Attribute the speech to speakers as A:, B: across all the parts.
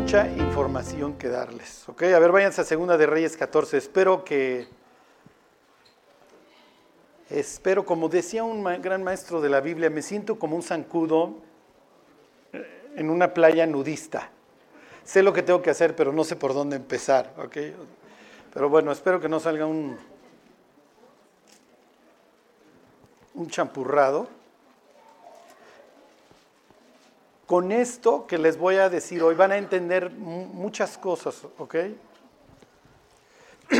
A: mucha información que darles. ¿ok? A ver, váyanse a Segunda de Reyes 14. Espero que, espero, como decía un gran maestro de la Biblia, me siento como un zancudo en una playa nudista. Sé lo que tengo que hacer, pero no sé por dónde empezar. ¿ok? Pero bueno, espero que no salga un, un champurrado. Con esto que les voy a decir hoy van a entender muchas cosas, ¿ok?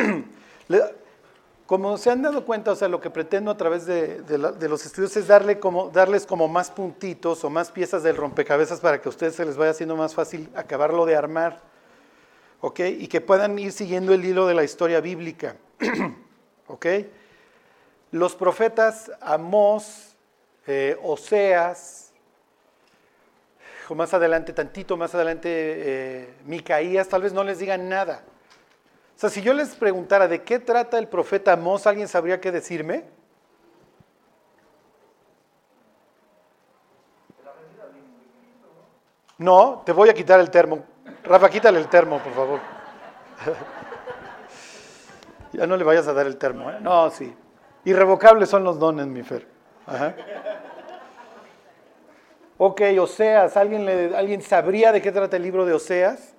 A: Como se han dado cuenta, o sea, lo que pretendo a través de, los estudios es darles como más puntitos o más piezas del rompecabezas para que a ustedes se les vaya haciendo más fácil acabarlo de armar, ¿ok? Y que puedan ir siguiendo el hilo de la historia bíblica, ¿ok? Los profetas Amós, eh, Oseas, más adelante, tantito más adelante, eh, Micaías, tal vez no les digan nada. O sea, si yo les preguntara de qué trata el profeta Amós, ¿alguien sabría qué decirme? No, te voy a quitar el termo. Rafa, quítale el termo, por favor. ya no le vayas a dar el termo, ¿eh? No, sí. Irrevocables son los dones, mi Fer. Ajá. Ok, Oseas, ¿alguien, le, ¿alguien sabría de qué trata el libro de Oseas?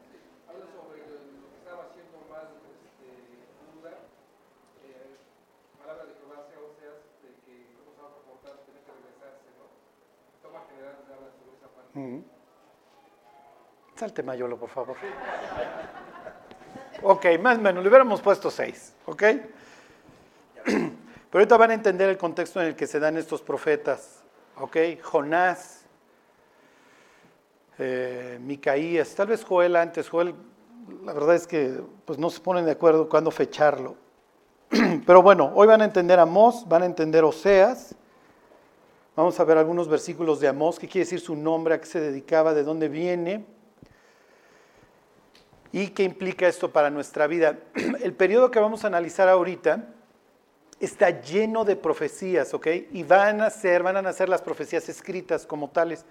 A: Mm. Salte Mayolo, por favor. ok, más o menos, le hubiéramos puesto seis, ¿ok? Pero ahorita van a entender el contexto en el que se dan estos profetas, ¿ok? Jonás, eh, Micaías, tal vez Joel antes, Joel, la verdad es que pues, no se ponen de acuerdo cuándo fecharlo. Pero bueno, hoy van a entender Amós, van a entender Oseas. Vamos a ver algunos versículos de Amós, qué quiere decir su nombre, a qué se dedicaba, de dónde viene y qué implica esto para nuestra vida. El periodo que vamos a analizar ahorita está lleno de profecías, ¿ok? Y van a ser, van a nacer las profecías escritas como tales.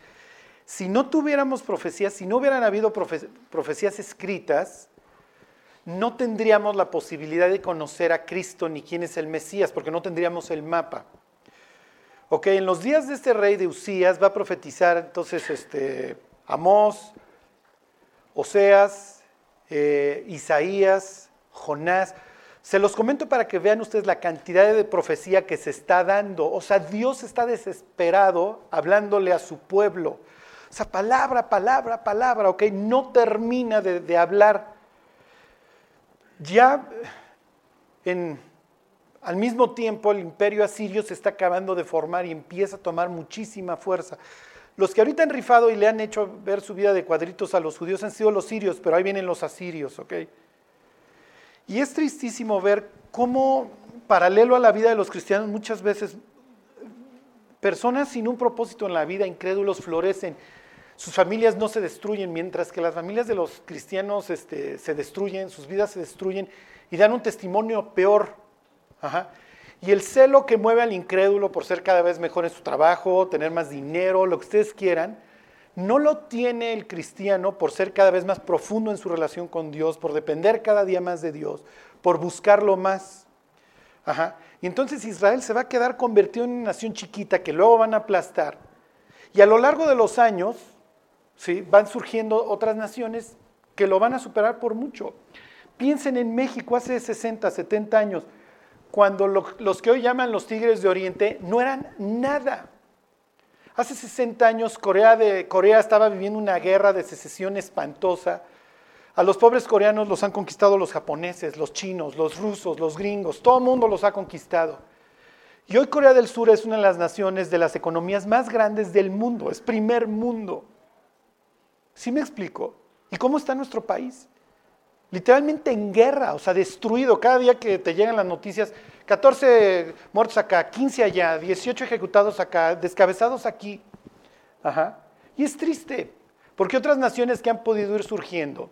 A: Si no tuviéramos profecías, si no hubieran habido profecías escritas, no tendríamos la posibilidad de conocer a Cristo ni quién es el Mesías, porque no tendríamos el mapa. Ok, en los días de este rey de Usías va a profetizar entonces este, Amós, Oseas, eh, Isaías, Jonás. Se los comento para que vean ustedes la cantidad de profecía que se está dando. O sea, Dios está desesperado hablándole a su pueblo. O sea, palabra, palabra, palabra, ¿ok? No termina de, hablar. Ya en, al mismo tiempo el imperio asirio se está acabando de formar y empieza a tomar muchísima fuerza. Los que ahorita han rifado y le han hecho ver su vida de cuadritos a los judíos han sido los sirios, pero ahí vienen los asirios, ¿ok? Y es tristísimo ver cómo, paralelo a la vida de los cristianos, muchas veces personas sin un propósito en la vida, incrédulos, florecen sus familias no se destruyen, mientras que las familias de los cristianos este, se destruyen, sus vidas se destruyen y dan un testimonio peor. Y el celo que mueve al incrédulo por ser cada vez mejor en su trabajo, tener más dinero, lo que ustedes quieran, no lo tiene el cristiano por ser cada vez más profundo en su relación con Dios, por depender cada día más de Dios, por buscarlo más. Y entonces Israel se va a quedar convertido en una nación chiquita que luego van a aplastar. Y a lo largo de los años, van surgiendo otras naciones que lo van a superar por mucho. Piensen en México hace 60, 70 años, cuando los que hoy llaman los tigres de Oriente no eran nada. Hace 60 años Corea, de, Corea estaba viviendo una guerra de secesión espantosa. A los pobres coreanos los han conquistado los japoneses, los chinos, los rusos, los gringos, todo el mundo los ha conquistado. Y hoy Corea del Sur es una de las naciones de las economías más grandes del mundo, es primer mundo. ¿Sí me explico? ¿Y cómo está nuestro país? Literalmente en guerra, o sea, destruido. Cada día que te llegan las noticias, 14 muertos acá, 15 allá, 18 ejecutados acá, descabezados aquí. Ajá. Y es triste, porque otras naciones que han podido ir surgiendo,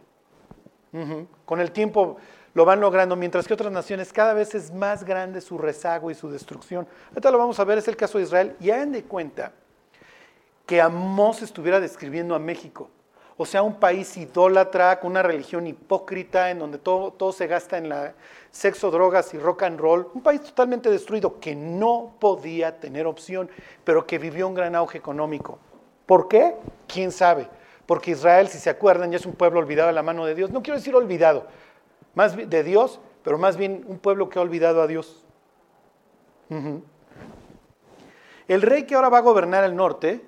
A: con el tiempo lo van logrando, mientras que otras naciones cada vez es más grande su rezago y su destrucción. Ahorita lo vamos a ver, es el caso de Israel. Y hagan de cuenta que Amós estuviera describiendo a México. O sea, un país idólatra, con una religión hipócrita, en donde todo, todo se gasta en la sexo, drogas y rock and roll. Un país totalmente destruido que no podía tener opción, pero que vivió un gran auge económico. ¿Por qué? ¿Quién sabe? Porque Israel, si se acuerdan, ya es un pueblo olvidado de la mano de Dios. No quiero decir olvidado, más de Dios, pero más bien un pueblo que ha olvidado a Dios. El rey que ahora va a gobernar el norte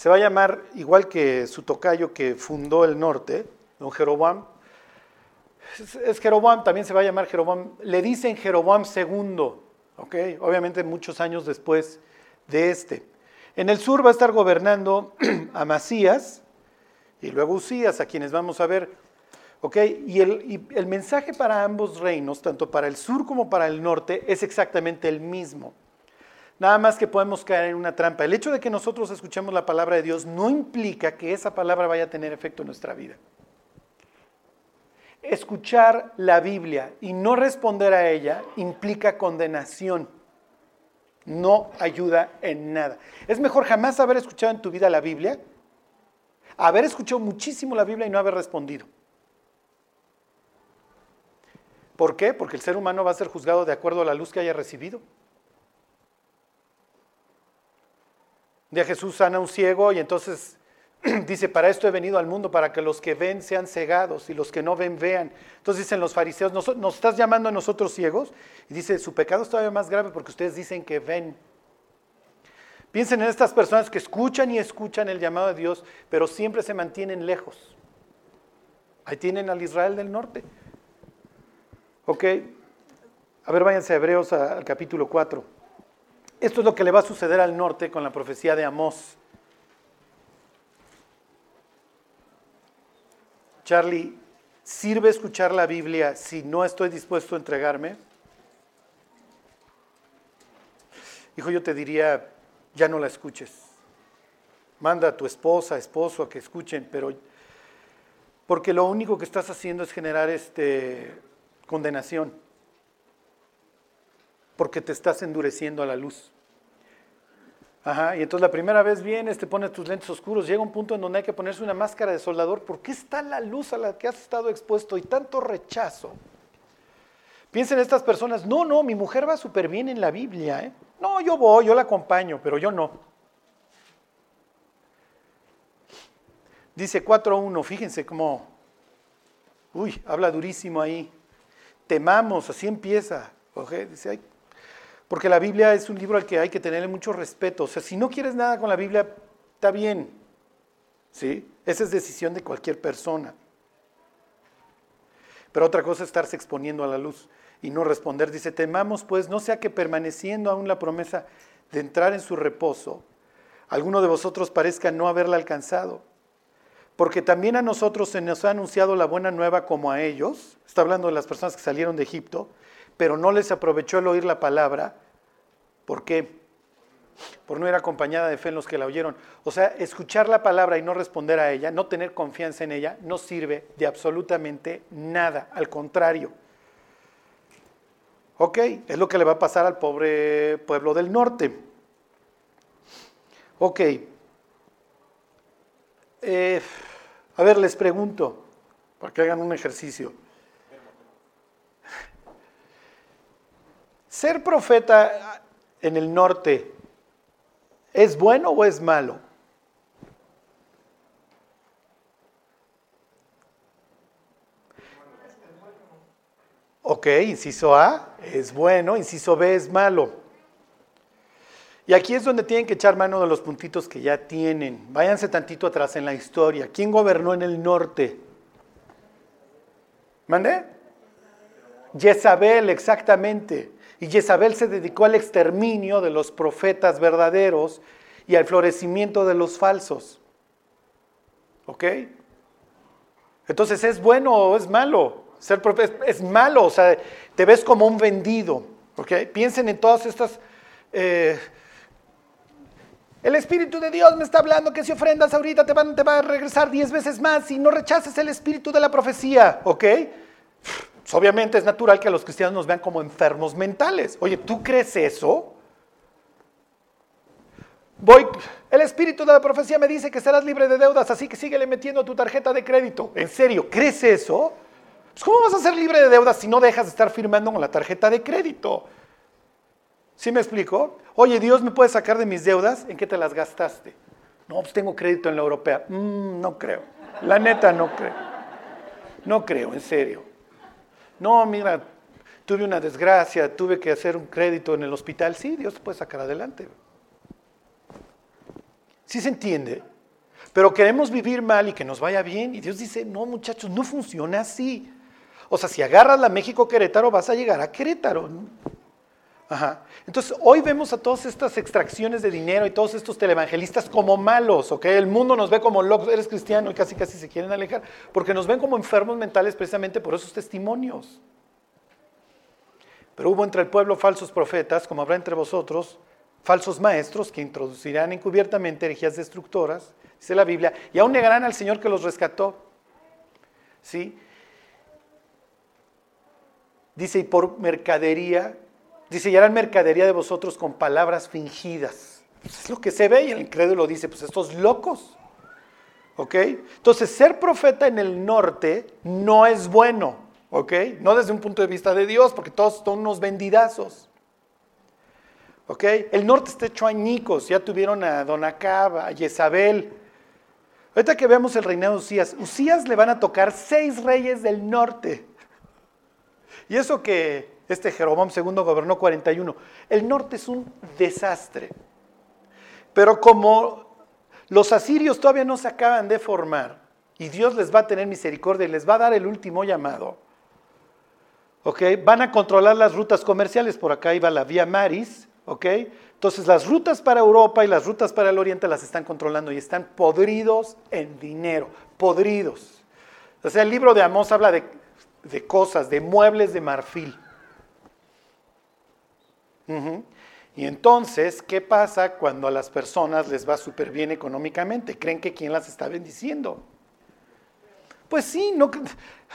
A: se va a llamar, igual que su tocayo que fundó el norte, don Jeroboam, es, Jeroboam, también se va a llamar Jeroboam, le dicen Jeroboam II. Obviamente muchos años después de este. En el sur va a estar gobernando Amasías y luego Usías, a quienes vamos a ver, ¿ok? Y el mensaje para ambos reinos, tanto para el sur como para el norte, es exactamente el mismo. Nada más que podemos caer en una trampa. El hecho de que nosotros escuchemos la palabra de Dios no implica que esa palabra vaya a tener efecto en nuestra vida. Escuchar la Biblia y no responder a ella implica condenación. No ayuda en nada. Es mejor jamás haber escuchado en tu vida la Biblia, haber escuchado muchísimo la Biblia y no haber respondido. ¿Por qué? Porque el ser humano va a ser juzgado de acuerdo a la luz que haya recibido. De Jesús sana un ciego y entonces dice, para esto he venido al mundo, para que los que ven sean cegados y los que no ven vean. Entonces dicen los fariseos, ¿nos, ¿nos estás llamando a nosotros ciegos? Y dice, su pecado es todavía más grave porque ustedes dicen que ven. Piensen en estas personas que escuchan y escuchan el llamado de Dios, pero siempre se mantienen lejos. Ahí tienen al Israel del norte. Ok, a ver, váyanse a Hebreos al capítulo 4. Esto es lo que le va a suceder al norte con la profecía de Amós. Charlie, ¿sirve escuchar la Biblia si no estoy dispuesto a entregarme? Hijo, yo te diría, ya no la escuches. Manda a tu esposa, esposo a que escuchen, pero porque lo único que estás haciendo es generar este condenación porque te estás endureciendo a la luz. Ajá, y entonces la primera vez vienes, te pones tus lentes oscuros, llega un punto en donde hay que ponerse una máscara de soldador. ¿Por qué está la luz a la que has estado expuesto y tanto rechazo? Piensen estas personas, no, no, mi mujer va súper bien en la Biblia. ¿eh? No, yo voy, yo la acompaño, pero yo no. Dice 4.1, fíjense cómo, uy, habla durísimo ahí. Temamos, así empieza. Dice, ay, porque la Biblia es un libro al que hay que tenerle mucho respeto. O sea, si no quieres nada con la Biblia, está bien. ¿Sí? Esa es decisión de cualquier persona. Pero otra cosa es estarse exponiendo a la luz y no responder. Dice, temamos pues, no sea que permaneciendo aún la promesa de entrar en su reposo, alguno de vosotros parezca no haberla alcanzado. Porque también a nosotros se nos ha anunciado la buena nueva como a ellos. Está hablando de las personas que salieron de Egipto pero no les aprovechó el oír la palabra. ¿Por qué? Por no ir acompañada de fe en los que la oyeron. O sea, escuchar la palabra y no responder a ella, no tener confianza en ella, no sirve de absolutamente nada. Al contrario. Ok, es lo que le va a pasar al pobre pueblo del norte. Ok. Eh, a ver, les pregunto, para que hagan un ejercicio. ¿Ser profeta en el norte es bueno o es malo? Ok, inciso A es bueno, inciso B es malo. Y aquí es donde tienen que echar mano de los puntitos que ya tienen. Váyanse tantito atrás en la historia. ¿Quién gobernó en el norte? ¿Mande? Jezabel, exactamente. Y Jezabel se dedicó al exterminio de los profetas verdaderos y al florecimiento de los falsos. ¿Ok? Entonces, ¿es bueno o es malo? Ser profeta es, malo, o sea, te ves como un vendido. ¿Ok? Piensen en todas estas... Eh, el Espíritu de Dios me está hablando que si ofrendas ahorita te, van, te va a regresar diez veces más y no rechaces el Espíritu de la profecía. ¿Ok? Pues, obviamente es natural que a los cristianos nos vean como enfermos mentales. Oye, ¿tú crees eso? voy, el espíritu de la profecía me dice que serás libre de deudas, así que síguele metiendo tu tarjeta de crédito. ¿En serio? ¿Crees eso? Pues, ¿Cómo vas a ser libre de deudas si no dejas de estar firmando con la tarjeta de crédito? ¿Sí me explico? Oye, Dios me puede sacar de mis deudas, ¿en qué te las gastaste? No, pues tengo crédito en la europea. Mm, no creo. La neta no creo. No creo, en serio. No, mira, tuve una desgracia, tuve que hacer un crédito en el hospital. Sí, Dios te puede sacar adelante. ¿Sí se entiende? Pero queremos vivir mal y que nos vaya bien. Y Dios dice, no muchachos, no funciona así. O sea, si agarras la México Querétaro, vas a llegar a Querétaro. Ajá. Entonces, hoy vemos a todas estas extracciones de dinero y todos estos televangelistas como malos, ¿ok? El mundo nos ve como locos, eres cristiano y casi casi se quieren alejar, porque nos ven como enfermos mentales precisamente por esos testimonios. Pero hubo entre el pueblo falsos profetas, como habrá entre vosotros, falsos maestros que introducirán encubiertamente herejías destructoras, dice la Biblia, y aún negarán al Señor que los rescató. ¿Sí? Dice, y por mercadería Dice, y harán mercadería de vosotros con palabras fingidas. Pues es lo que se ve y el incrédulo dice, pues estos locos. ¿Ok? Entonces, ser profeta en el norte no es bueno. ¿Ok? No desde un punto de vista de Dios, porque todos son unos vendidazos. ¿Ok? El norte está hecho añicos. Ya tuvieron a Don Acaba, a Jezabel. Ahorita que veamos el reinado de Usías, Usías le van a tocar seis reyes del norte. Y eso que este Jeroboam II gobernó 41. El norte es un desastre. Pero como los asirios todavía no se acaban de formar y Dios les va a tener misericordia y les va a dar el último llamado, ¿ok? Van a controlar las rutas comerciales. Por acá iba la vía Maris, ¿ok? Entonces las rutas para Europa y las rutas para el Oriente las están controlando y están podridos en dinero, podridos. O sea, el libro de Amós habla de, de cosas, de muebles de marfil. Y entonces, ¿qué pasa cuando a las personas les va súper bien económicamente? ¿Creen que quién las está bendiciendo? Pues sí, no,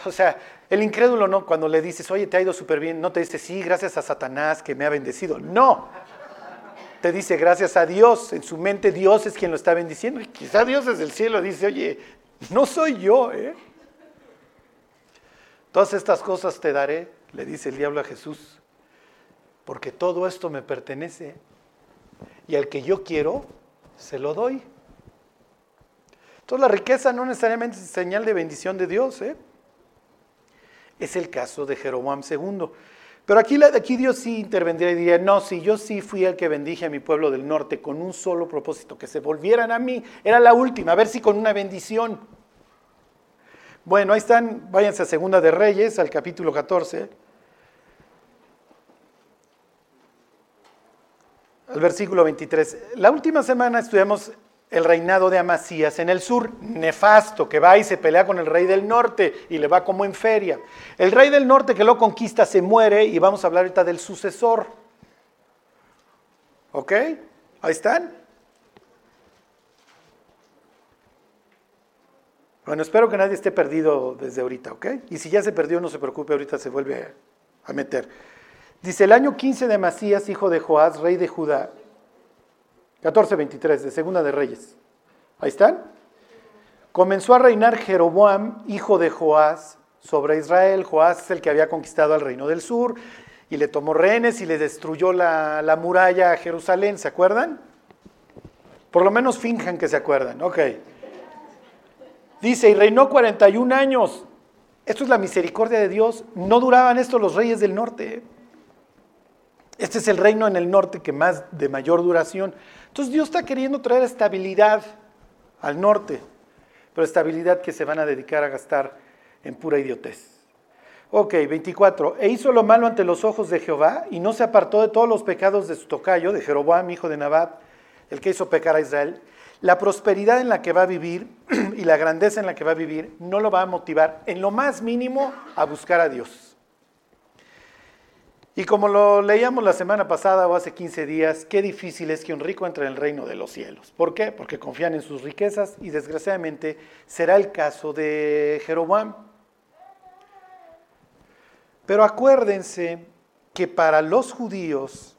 A: o sea, el incrédulo no, cuando le dices, oye, te ha ido súper bien, no te dice, sí, gracias a Satanás que me ha bendecido. No, te dice, gracias a Dios. En su mente Dios es quien lo está bendiciendo. Y quizá Dios desde el cielo dice, oye, no soy yo, ¿eh? Todas estas cosas te daré, le dice el diablo a Jesús, porque todo esto me pertenece y al que yo quiero, se lo doy. Entonces la riqueza no necesariamente es señal de bendición de Dios. ¿eh? Es el caso de Jeroboam II. Pero aquí, aquí Dios sí intervendría y diría, no, si yo sí fui el que bendije a mi pueblo del norte con un solo propósito, que se volvieran a mí, era la última, a ver si con una bendición. Bueno, ahí están, váyanse a Segunda de Reyes, al capítulo 14. Al versículo 23. La última semana estudiamos el reinado de Amasías en el sur, nefasto, que va y se pelea con el rey del norte y le va como en feria. El rey del norte que lo conquista se muere y vamos a hablar ahorita del sucesor. ¿Ok? Ahí están. Bueno, espero que nadie esté perdido desde ahorita, ¿ok? Y si ya se perdió, no se preocupe, ahorita se vuelve a meter. Dice, el año 15 de Masías, hijo de Joás, rey de Judá, 14.23 de Segunda de Reyes. Ahí están. Comenzó a reinar Jeroboam, hijo de Joás, sobre Israel. Joás es el que había conquistado al reino del sur y le tomó rehenes y le destruyó la, la muralla a Jerusalén. ¿Se acuerdan? Por lo menos finjan que se acuerdan. Ok. Dice, y reinó 41 años. Esto es la misericordia de Dios. No duraban esto los reyes del norte. Este es el reino en el norte que más de mayor duración. Entonces Dios está queriendo traer estabilidad al norte, pero estabilidad que se van a dedicar a gastar en pura idiotez. Ok, 24. E hizo lo malo ante los ojos de Jehová y no se apartó de todos los pecados de su tocayo, de Jeroboam, hijo de Nabat, el que hizo pecar a Israel. La prosperidad en la que va a vivir y la grandeza en la que va a vivir no lo va a motivar en lo más mínimo a buscar a Dios. Y como lo leíamos la semana pasada o hace 15 días, qué difícil es que un rico entre en el reino de los cielos. ¿Por qué? Porque confían en sus riquezas y desgraciadamente será el caso de Jeroboam. Pero acuérdense que para los judíos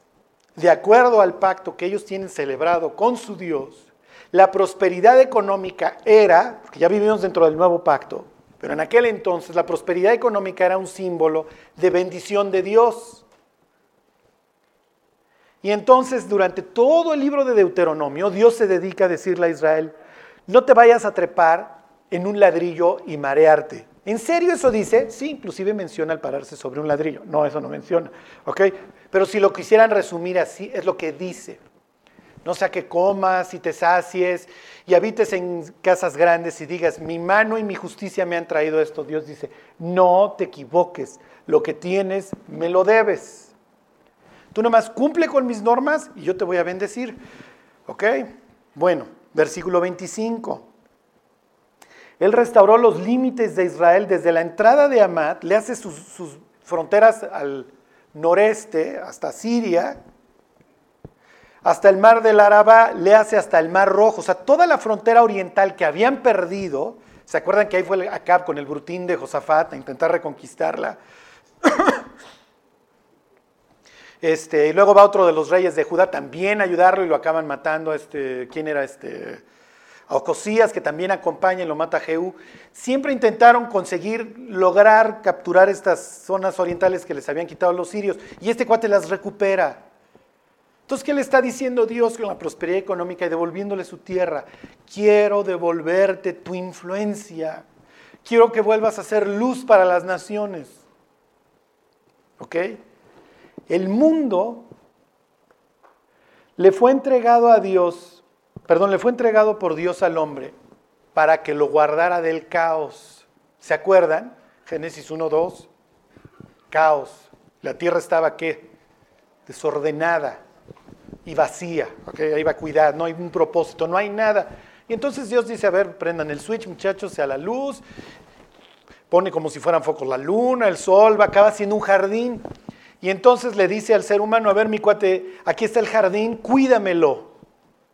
A: de acuerdo al pacto que ellos tienen celebrado con su Dios, la prosperidad económica era, porque ya vivimos dentro del nuevo pacto, pero en aquel entonces la prosperidad económica era un símbolo de bendición de Dios. Y entonces durante todo el libro de Deuteronomio, Dios se dedica a decirle a Israel, no te vayas a trepar en un ladrillo y marearte. ¿En serio eso dice? Sí, inclusive menciona el pararse sobre un ladrillo. No, eso no menciona. ¿Ok? Pero si lo quisieran resumir así, es lo que dice. No sea que comas y te sacies y habites en casas grandes y digas, mi mano y mi justicia me han traído esto. Dios dice, no te equivoques. Lo que tienes, me lo debes. Tú nomás cumple con mis normas y yo te voy a bendecir. ¿Ok? Bueno, versículo 25. Él restauró los límites de Israel desde la entrada de Amat, le hace sus, fronteras al noreste, hasta Siria, hasta el mar del Araba, le hace hasta el mar rojo. O sea, toda la frontera oriental que habían perdido, ¿se acuerdan que ahí fue Acab con el brutín de Josafat a intentar reconquistarla? Este, y luego va otro de los reyes de Judá también a ayudarlo y lo acaban matando. Este, ¿Quién era este? a Ocosías, que también acompaña y lo mata a Jehú, siempre intentaron conseguir lograr capturar estas zonas orientales que les habían quitado los sirios, y este cuate las recupera. Entonces, ¿qué le está diciendo Dios con la prosperidad económica y devolviéndole su tierra? Quiero devolverte tu influencia. Quiero que vuelvas a ser luz para las naciones. ¿Ok? El mundo le fue entregado a Dios perdón, le fue entregado por Dios al hombre para que lo guardara del caos. ¿Se acuerdan? Génesis 1, 2. Caos. La tierra estaba qué? Desordenada y vacía. Ahí va a cuidar, no hay un propósito, no hay nada. Y entonces Dios dice, a ver, prendan el switch, muchachos, sea la luz. Pone como si fueran focos la luna, el sol, va, acaba siendo un jardín. Y entonces le dice al ser humano, a ver, mi cuate, aquí está el jardín, cuídamelo.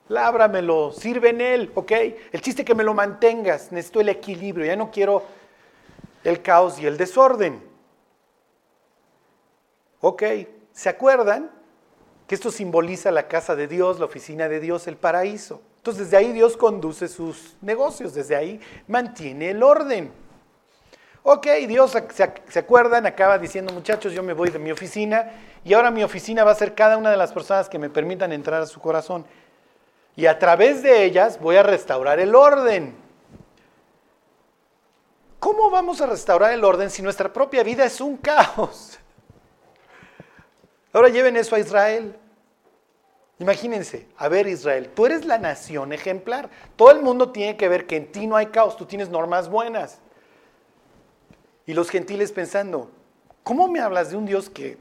A: Lábramelo, sirve en él, ¿ok? El chiste es que me lo mantengas, necesito el equilibrio, ya no quiero el caos y el desorden. Ok, ¿se acuerdan? Que esto simboliza la casa de Dios, la oficina de Dios, el paraíso. Entonces desde ahí Dios conduce sus negocios, desde ahí mantiene el orden. Ok, Dios, ¿se acuerdan? Acaba diciendo, muchachos, yo me voy de mi oficina y ahora mi oficina va a ser cada una de las personas que me permitan entrar a su corazón y a través de ellas voy a restaurar el orden. ¿Cómo vamos a restaurar el orden si nuestra propia vida es un caos? Ahora lleven eso a Israel. Imagínense, a ver Israel, tú eres la nación ejemplar. Todo el mundo tiene que ver que en ti no hay caos, tú tienes normas buenas. Y los gentiles pensando, ¿cómo me hablas de un Dios que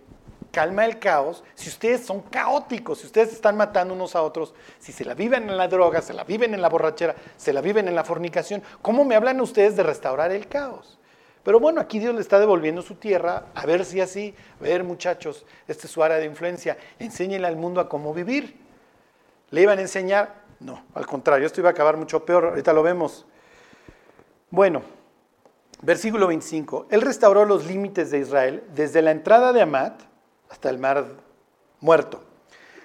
A: calma el caos, si ustedes son caóticos, si ustedes están matando unos a otros, si se la viven en la droga, se la viven en la borrachera, se la viven en la fornicación, ¿cómo me hablan ustedes de restaurar el caos? Pero bueno, aquí Dios le está devolviendo su tierra, a ver si así, a ver muchachos, esta es su área de influencia, enséñenle al mundo a cómo vivir. ¿Le iban a enseñar? No, al contrario, esto iba a acabar mucho peor, ahorita lo vemos. Bueno, versículo 25, Él restauró los límites de Israel desde la entrada de Amat, hasta el mar muerto,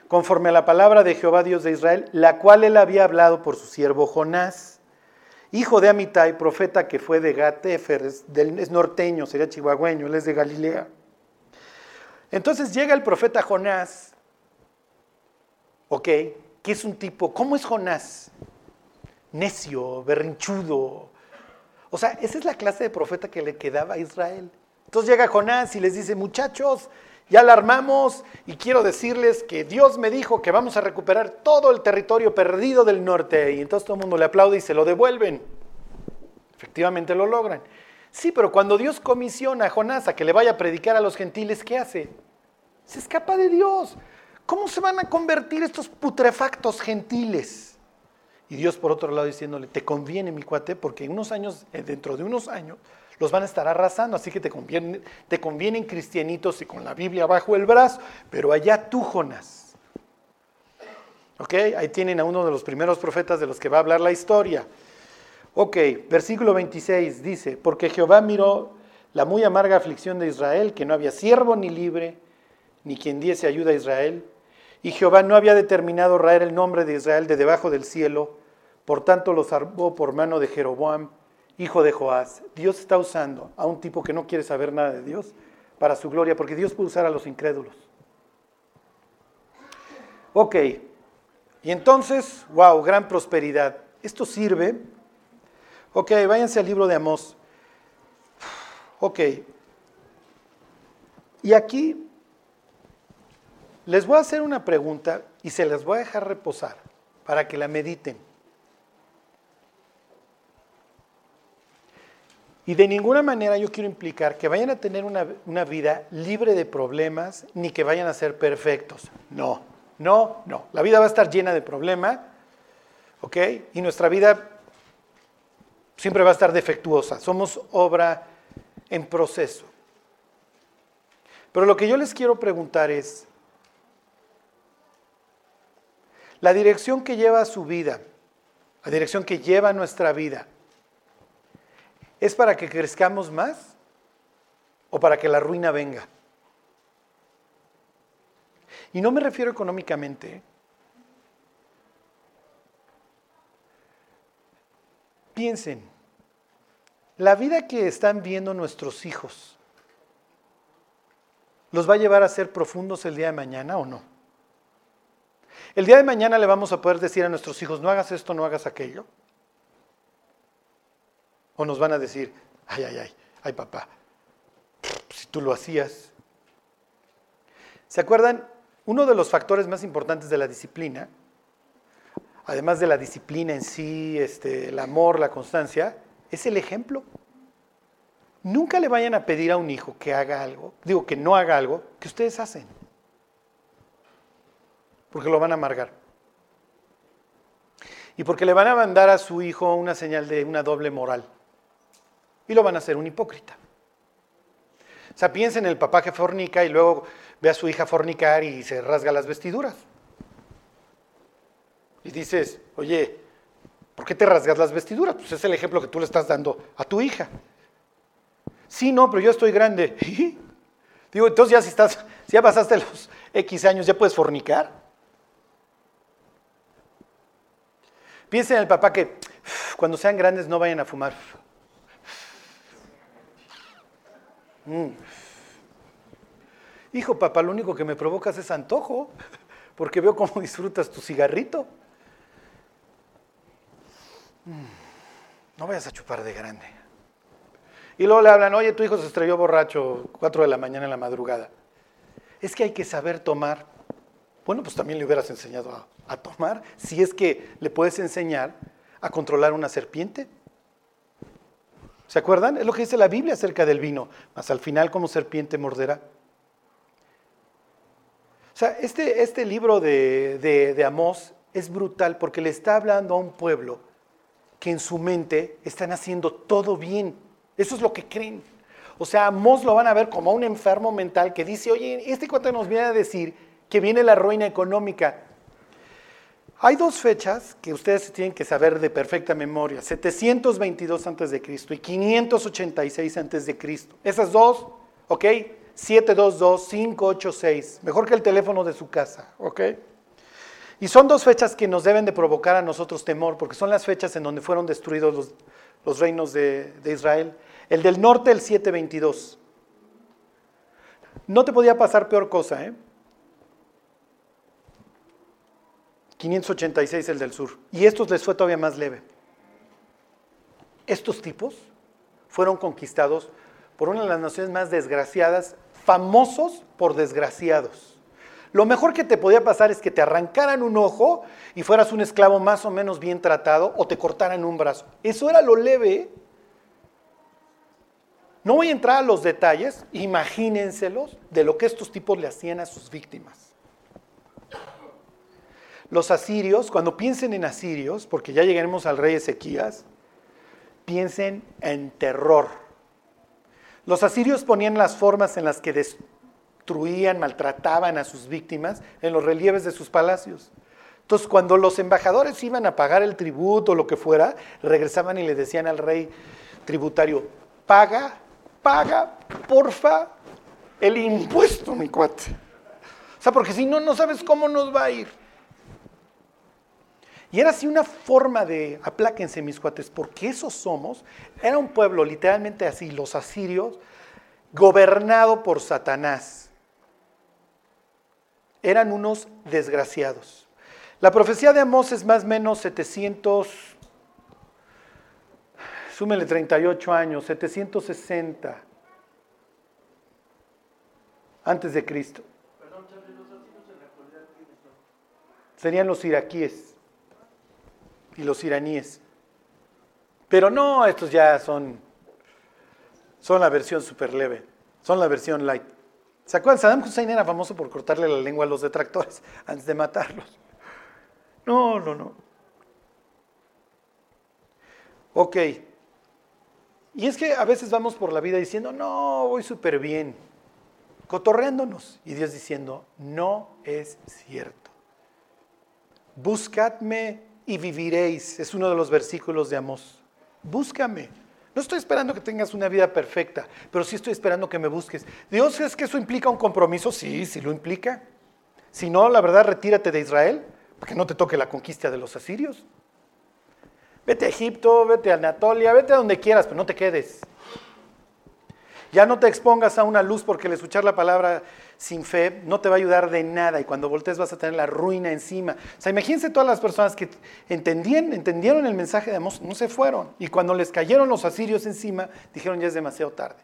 A: conforme a la palabra de Jehová Dios de Israel, la cual él había hablado por su siervo Jonás, hijo de Amitai, profeta que fue de Gatefer, es, es norteño, sería chihuahueño, él es de Galilea. Entonces llega el profeta Jonás, ok, que es un tipo, ¿cómo es Jonás? Necio, berrinchudo. O sea, esa es la clase de profeta que le quedaba a Israel. Entonces llega Jonás y les dice, muchachos, ya la armamos y quiero decirles que Dios me dijo que vamos a recuperar todo el territorio perdido del norte. Y entonces todo el mundo le aplaude y se lo devuelven. Efectivamente lo logran. Sí, pero cuando Dios comisiona a Jonás a que le vaya a predicar a los gentiles, ¿qué hace? Se escapa de Dios. ¿Cómo se van a convertir estos putrefactos gentiles? Y Dios por otro lado diciéndole, te conviene mi cuate, porque en unos años, eh, dentro de unos años, los van a estar arrasando, así que te, conviene, te convienen cristianitos y con la Biblia bajo el brazo, pero allá tú, Jonás. ¿Ok? Ahí tienen a uno de los primeros profetas de los que va a hablar la historia. Ok, versículo 26 dice, porque Jehová miró la muy amarga aflicción de Israel, que no había siervo ni libre, ni quien diese ayuda a Israel, Y Jehová no había determinado raer el nombre de Israel de debajo del cielo, por tanto lo salvó por mano de Jeroboam, hijo de Joás. Dios está usando a un tipo que no quiere saber nada de Dios para su gloria, porque Dios puede usar a los incrédulos. Ok, y entonces, wow, gran prosperidad. Esto sirve. Ok, váyanse al libro de Amós. Ok. Y aquí les voy a hacer una pregunta y se las voy a dejar reposar para que la mediten. Y de ninguna manera yo quiero implicar que vayan a tener una, una, vida libre de problemas ni que vayan a ser perfectos. No, no, no. La vida va a estar llena de problemas, ¿ok? Y nuestra vida siempre va a estar defectuosa. Somos obra en proceso. Pero lo que yo les quiero preguntar es, la dirección que lleva su vida, la dirección que lleva nuestra vida, ¿es para que crezcamos más o para que la ruina venga? Y no me refiero económicamente. Piensen, la vida que están viendo nuestros hijos, ¿los va a llevar a ser profundos el día de mañana o no? El día de mañana le vamos a poder decir a nuestros hijos, no hagas esto, no hagas aquello. O nos van a decir, ay, ay, ay, ay papá, si tú lo hacías. ¿Se acuerdan? Uno de los factores más importantes de la disciplina, además de la disciplina en sí, este, el amor, la constancia, es el ejemplo. Nunca le vayan a pedir a un hijo que haga algo, digo que no haga algo, que ustedes hacen. Porque lo van a amargar. Y porque le van a mandar a su hijo una señal de una doble moral. Y lo van a hacer un hipócrita. O sea, piensen en el papá que fornica y luego ve a su hija fornicar y se rasga las vestiduras. Y dices, oye, ¿Por qué te rasgas las vestiduras? Pues es el ejemplo que tú le estás dando a tu hija. Sí, no, pero yo estoy grande. Digo, entonces ya si estás, si ya pasaste los X años, ya puedes fornicar. Piensen en el papá que cuando sean grandes no vayan a fumar. Mm. Hijo, papá, lo único que me provocas es antojo, porque veo cómo disfrutas tu cigarrito. no vayas a chupar de grande. Y luego le hablan, oye, tu hijo se estrelló borracho, 4 de la mañana en la madrugada. Es que hay que saber tomar. Bueno, pues también le hubieras enseñado a, a tomar, si es que le puedes enseñar a controlar una serpiente. ¿Se acuerdan? Es lo que dice la Biblia acerca del vino. Mas al final, como serpiente morderá. O sea, este, este libro de, de, Amós es brutal porque le está hablando a un pueblo que en su mente están haciendo todo bien. Eso es lo que creen. O sea, a Moss lo van a ver como un enfermo mental que dice, oye, este cuento nos viene a decir que viene la ruina económica. Hay dos fechas que ustedes tienen que saber de perfecta memoria, 722 antes de Cristo y 586 antes de Cristo. Esas dos, ¿ok? 722 586, mejor que el teléfono de su casa, ¿ok? Y son dos fechas que nos deben de provocar a nosotros temor, porque son las fechas en donde fueron destruidos los, reinos de, de, Israel. El del norte, el 722. No te podía pasar peor cosa, ¿eh? 586 el del sur. Y estos les fue todavía más leve. Estos tipos fueron conquistados por una de las naciones más desgraciadas, famosos por desgraciados. Lo mejor que te podía pasar es que te arrancaran un ojo y fueras un esclavo más o menos bien tratado o te cortaran un brazo. Eso era lo leve. No voy a entrar a los detalles, imagínenselos de lo que estos tipos le hacían a sus víctimas. Los asirios, cuando piensen en asirios, porque ya llegaremos al rey Ezequías, piensen en terror. Los asirios ponían las formas en las que destruían, maltrataban a sus víctimas en los relieves de sus palacios. Entonces, cuando los embajadores iban a pagar el tributo o lo que fuera, regresaban y le decían al rey tributario, paga, paga, porfa, el impuesto, mi cuate. O sea, porque si no, no sabes cómo nos va a ir. Y era así una forma de, apláquense mis cuates, porque esos somos, era un pueblo literalmente así, los asirios, gobernado por Satanás. Eran unos desgraciados. La profecía de Amós es más o menos 700, súmele 38 años, 760 antes de Cristo. Serían los iraquíes y los iraníes. Pero no, estos ya son, son la versión super leve, son la versión light. ¿Se acuerdan? Saddam Hussein era famoso por cortarle la lengua a los detractores antes de matarlos. No, no, no. Ok. Y es que a veces vamos por la vida diciendo, no, voy súper bien, cotorreándonos. Y Dios diciendo, no es cierto. Buscadme y viviréis. Es uno de los versículos de Amós. Búscame. No estoy esperando que tengas una vida perfecta, pero sí estoy esperando que me busques. Dios es que eso implica un compromiso. Sí, sí lo implica. Si no, la verdad, retírate de Israel para que no te toque la conquista de los asirios. Vete a Egipto, vete a Anatolia, vete a donde quieras, pero no te quedes. Ya no te expongas a una luz porque el escuchar la palabra sin fe no te va a ayudar de nada y cuando voltees vas a tener la ruina encima. O sea, imagínense todas las personas que entendían, entendieron el mensaje de Amós, no se fueron. Y cuando les cayeron los asirios encima, dijeron ya es demasiado tarde.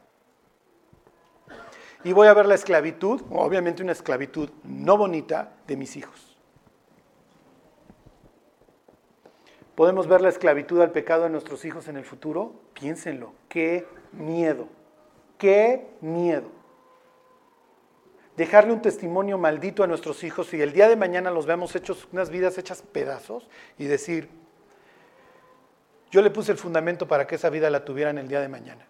A: Y voy a ver la esclavitud, obviamente una esclavitud no bonita, de mis hijos. ¿Podemos ver la esclavitud al pecado de nuestros hijos en el futuro? Piénsenlo, qué miedo. Qué miedo. Dejarle un testimonio maldito a nuestros hijos y el día de mañana los vemos hechos, unas vidas hechas pedazos y decir, yo le puse el fundamento para que esa vida la tuvieran el día de mañana.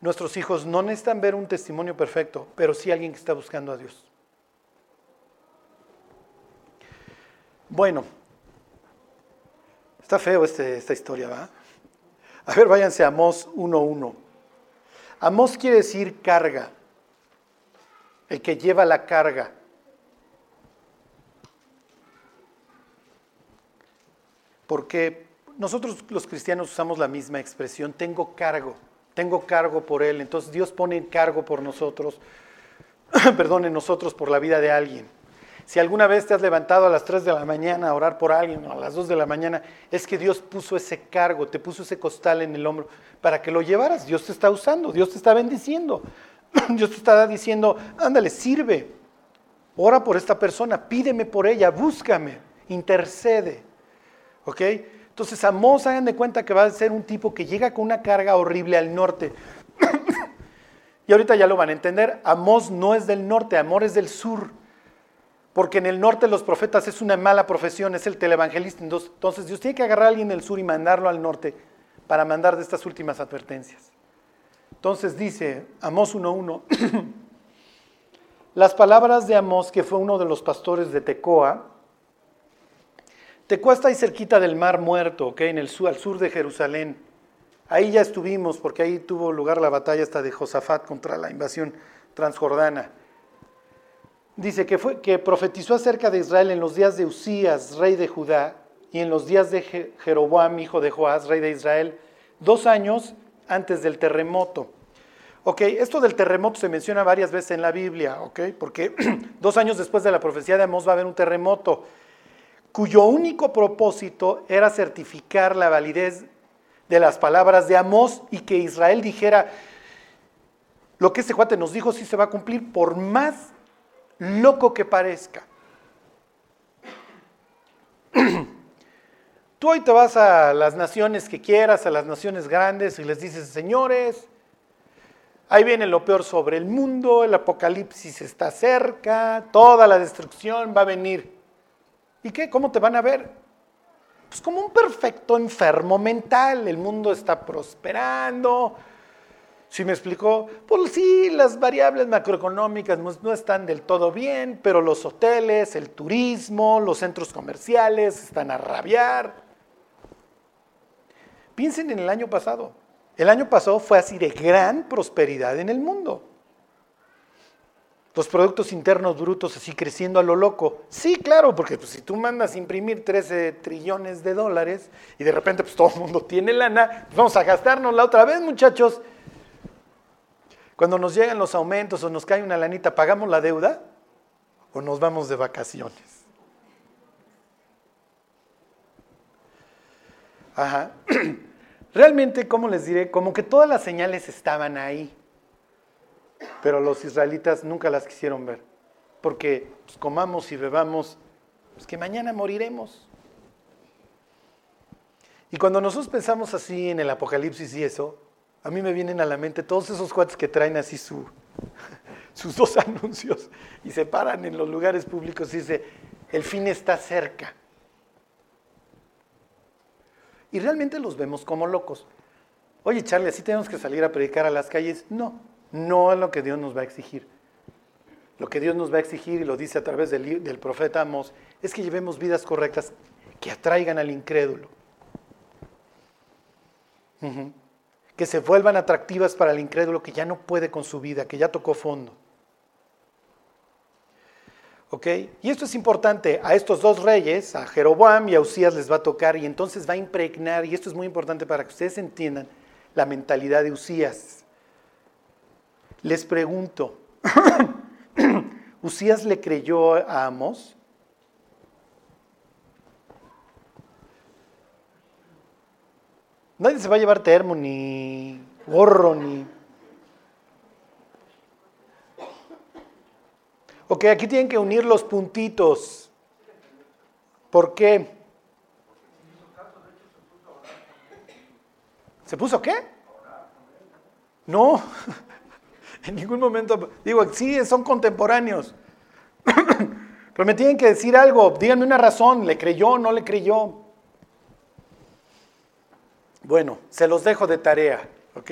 A: Nuestros hijos no necesitan ver un testimonio perfecto, pero sí alguien que está buscando a Dios. Bueno, está feo este, esta historia, ¿va? A ver, váyanse a Amós 1.1. Amós quiere decir carga, el que lleva la carga. Porque nosotros los cristianos usamos la misma expresión, tengo cargo, tengo cargo por Él. Entonces Dios pone cargo por nosotros, perdón, en nosotros por la vida de alguien. Si alguna vez te has levantado a las 3 de la mañana a orar por alguien o a las 2 de la mañana, es que Dios puso ese cargo, te puso ese costal en el hombro para que lo llevaras. Dios te está usando, Dios te está bendiciendo. Dios te está diciendo, ándale, sirve. Ora por esta persona, pídeme por ella, búscame, intercede. ¿Ok? Entonces Amós, hagan de cuenta que va a ser un tipo que llega con una carga horrible al norte. y ahorita ya lo van a entender, Amós no es del norte, Amor es del sur. Porque en el norte los profetas es una mala profesión, es el televangelista. Entonces Dios tiene que agarrar a alguien del sur y mandarlo al norte para mandar de estas últimas advertencias. Entonces dice Amós 1.1, las palabras de Amós, que fue uno de los pastores de Tecoa, Tecoa está ahí cerquita del mar muerto, en el sur, al sur de Jerusalén. Ahí ya estuvimos, porque ahí tuvo lugar la batalla hasta de Josafat contra la invasión transjordana dice que, fue, que profetizó acerca de Israel en los días de Usías, rey de Judá, y en los días de Jeroboam, hijo de Joás, rey de Israel, dos años antes del terremoto. Ok, esto del terremoto se menciona varias veces en la Biblia, ok, porque dos años después de la profecía de Amós va a haber un terremoto, cuyo único propósito era certificar la validez de las palabras de Amós y que Israel dijera, lo que ese cuate nos dijo sí se va a cumplir, por más loco que parezca. Tú hoy te vas a las naciones que quieras, a las naciones grandes, y les dices, señores, ahí viene lo peor sobre el mundo, el apocalipsis está cerca, toda la destrucción va a venir. ¿Y qué? ¿Cómo te van a ver? Pues como un perfecto enfermo mental, el mundo está prosperando, ¿Sí me explicó? Pues sí, las variables macroeconómicas no están del todo bien, pero los hoteles, el turismo, los centros comerciales están a rabiar. Piensen en el año pasado. El año pasado fue así de gran prosperidad en el mundo. los productos internos brutos así creciendo a lo loco. Sí, claro, porque pues, si tú mandas imprimir 13 trillones de dólares y de repente pues todo el mundo tiene lana, pues, vamos a gastarnos la otra vez, muchachos. Cuando nos llegan los aumentos o nos cae una lanita, ¿pagamos la deuda o nos vamos de vacaciones? Ajá. Realmente, ¿cómo les diré? Como que todas las señales estaban ahí pero los israelitas nunca las quisieron ver, porque pues, comamos y bebamos, pues que mañana moriremos. Y cuando nosotros pensamos así en el Apocalipsis y eso, a mí me vienen a la mente todos esos cuates que traen así su, sus dos anuncios y se paran en los lugares públicos y dice, el fin está cerca. Y realmente los vemos como locos. Oye, Charlie, ¿así tenemos que salir a predicar a las calles? No, no es lo que Dios nos va a exigir. Lo que Dios nos va a exigir, y lo dice a través del, profeta Amos, es que llevemos vidas correctas que atraigan al incrédulo. Que se vuelvan atractivas para el incrédulo que ya no puede con su vida, que ya tocó fondo. ¿Ok? Y esto es importante. A estos dos reyes, a Jeroboam y a Usías, les va a tocar y entonces va a impregnar, y esto es muy importante para que ustedes entiendan la mentalidad de Usías. Les pregunto, ¿Usías le creyó a Amos? Nadie se va a llevar termo, ni gorro, ni... Ok, aquí tienen que unir los puntitos. ¿Por qué? ¿Se puso qué? No. En ningún momento, digo, sí, son contemporáneos. Pero me tienen que decir algo, díganme una razón, ¿le creyó o no le creyó? Bueno, se los dejo de tarea, ¿ok?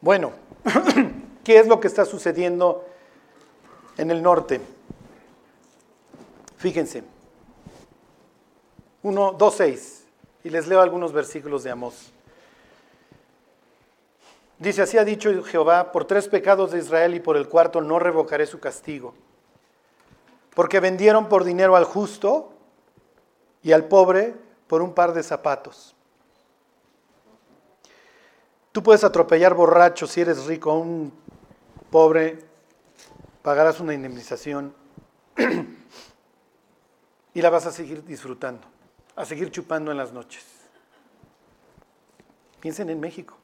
A: Bueno, ¿qué es lo que está sucediendo en el norte? Fíjense. 1, 2, 6. Y les leo algunos versículos de Amós. Dice, así ha dicho Jehová, por tres pecados de Israel y por el cuarto no revocaré su castigo. Porque vendieron por dinero al justo y al pobre por un par de zapatos. Tú puedes atropellar borracho si eres rico, un pobre pagarás una indemnización y la vas a seguir disfrutando, a seguir chupando en las noches. Piensen en México.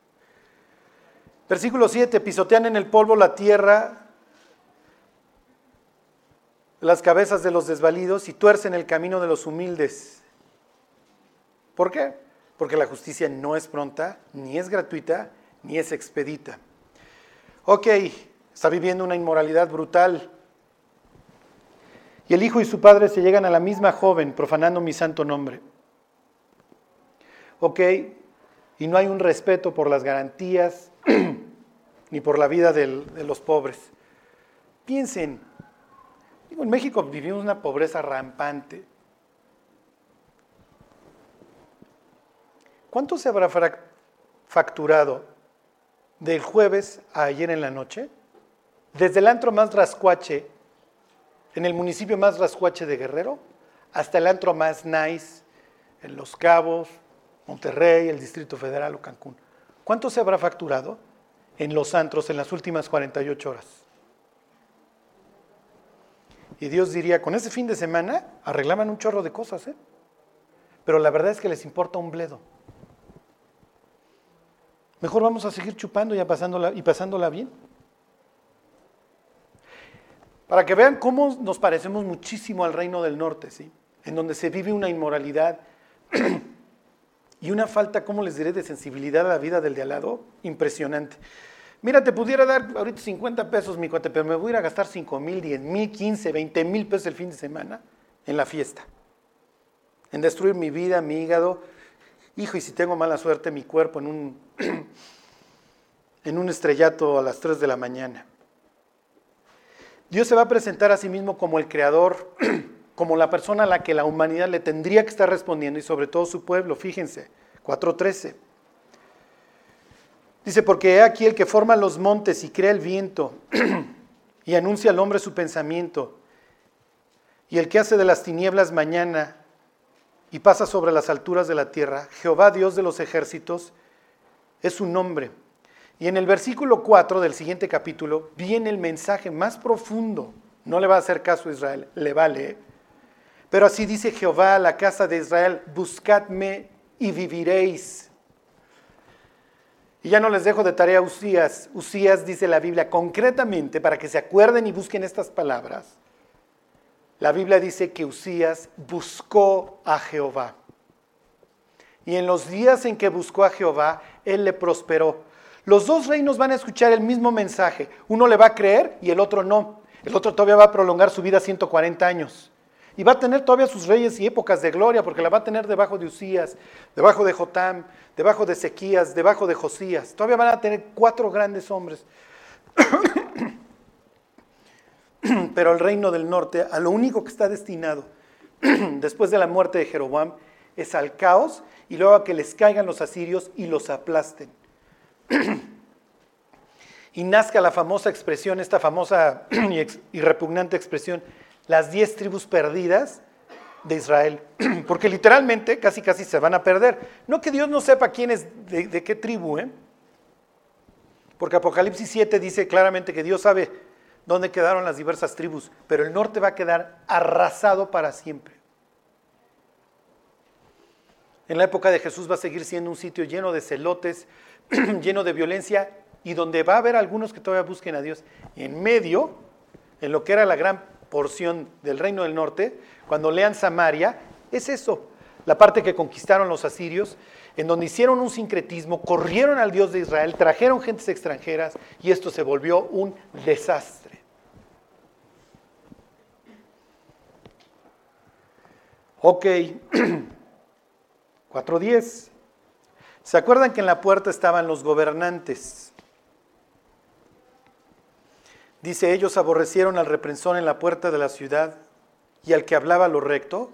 A: Versículo 7, pisotean en el polvo la tierra, las cabezas de los desvalidos y tuercen el camino de los humildes. ¿Por qué? Porque la justicia no es pronta, ni es gratuita, ni es expedita. Ok, está viviendo una inmoralidad brutal. Y el hijo y su padre se llegan a la misma joven, profanando mi santo nombre. Ok, y no hay un respeto por las garantías ni por la vida de los pobres. Piensen, en México vivimos una pobreza rampante. ¿Cuánto se habrá facturado del jueves a ayer en la noche? Desde el antro más rascuache, en el municipio más rascuache de Guerrero, hasta el antro más nice en Los Cabos, Monterrey, el Distrito Federal o Cancún. ¿Cuánto se habrá facturado en los antros en las últimas 48 horas? Y Dios diría, con ese fin de semana arreglaban un chorro de cosas, ¿eh? Pero la verdad es que les importa un bledo. Mejor vamos a seguir chupando y pasándola, bien. Para que vean cómo nos parecemos muchísimo al reino del norte, ¿sí? En donde se vive una inmoralidad y una falta, ¿cómo les diré?, de sensibilidad a la vida del de al lado, impresionante. Mira, te pudiera dar ahorita 50 pesos, mi cuate, pero me voy a ir a gastar 5 mil, 10 mil, 15, 20 mil pesos el fin de semana en la fiesta. En destruir mi vida, mi hígado. Hijo, y si tengo mala suerte, mi cuerpo en un, en un estrellato a las 3 de la mañana. Dios se va a presentar a sí mismo como el creador como la persona a la que la humanidad le tendría que estar respondiendo y sobre todo su pueblo. Fíjense, 4.13. Dice, porque he aquí el que forma los montes y crea el viento y anuncia al hombre su pensamiento. Y el que hace de las tinieblas mañana y pasa sobre las alturas de la tierra, Jehová Dios de los ejércitos, es su nombre. Y en el versículo 4 del siguiente capítulo viene el mensaje más profundo. No le va a hacer caso a Israel, le vale. Pero así dice Jehová a la casa de Israel, buscadme y viviréis. Y ya no les dejo de tarea a Usías. Usías dice la Biblia concretamente, para que se acuerden y busquen estas palabras. La Biblia dice que Usías buscó a Jehová. Y en los días en que buscó a Jehová, él le prosperó. Los dos reinos van a escuchar el mismo mensaje. Uno le va a creer y el otro no. El otro todavía va a prolongar su vida 140 años. Y va a tener todavía sus reyes y épocas de gloria, porque la va a tener debajo de Usías, debajo de Jotam, debajo de Ezequías, debajo de Josías. Todavía van a tener cuatro grandes hombres. Pero el reino del norte, a lo único que está destinado después de la muerte de Jeroboam, es al caos y luego a que les caigan los asirios y los aplasten. y nazca la famosa expresión, esta famosa y repugnante expresión, las diez tribus perdidas de Israel, porque literalmente casi casi se van a perder. No que Dios no sepa quién es de, qué tribu, ¿eh? porque Apocalipsis 7 dice claramente que Dios sabe dónde quedaron las diversas tribus, pero el norte va a quedar arrasado para siempre. En la época de Jesús va a seguir siendo un sitio lleno de celotes, lleno de violencia y donde va a haber algunos que todavía busquen a Dios. En medio, en lo que era la gran porción del reino del norte, cuando lean Samaria, es eso, la parte que conquistaron los asirios, en donde hicieron un sincretismo, corrieron al Dios de Israel, trajeron gentes extranjeras y esto se volvió un desastre. Ok, 4.10. ¿Se acuerdan que en la puerta estaban los gobernantes? Dice, ellos aborrecieron al reprensor en la puerta de la ciudad y al que hablaba lo recto,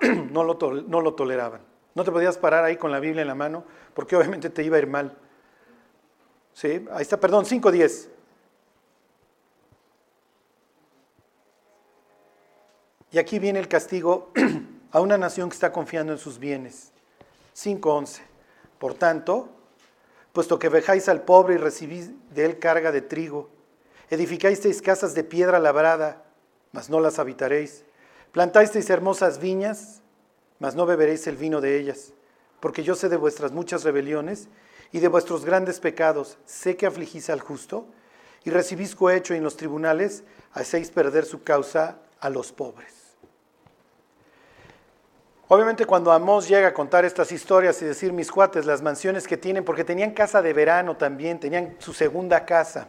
A: no lo, no lo toleraban. No te podías parar ahí con la Biblia en la mano porque obviamente te iba a ir mal. ¿Sí? Ahí está, perdón, 5.10. Y aquí viene el castigo a una nación que está confiando en sus bienes. 5.11. Por tanto, puesto que vejáis al pobre y recibís de él carga de trigo, edificasteis casas de piedra labrada, mas no las habitaréis. Plantasteis hermosas viñas, mas no beberéis el vino de ellas. Porque yo sé de vuestras muchas rebeliones y de vuestros grandes pecados. Sé que afligís al justo y recibís cohecho en los tribunales, hacéis perder su causa a los pobres. Obviamente cuando Amós llega a contar estas historias y decir mis cuates, las mansiones que tienen, porque tenían casa de verano también, tenían su segunda casa.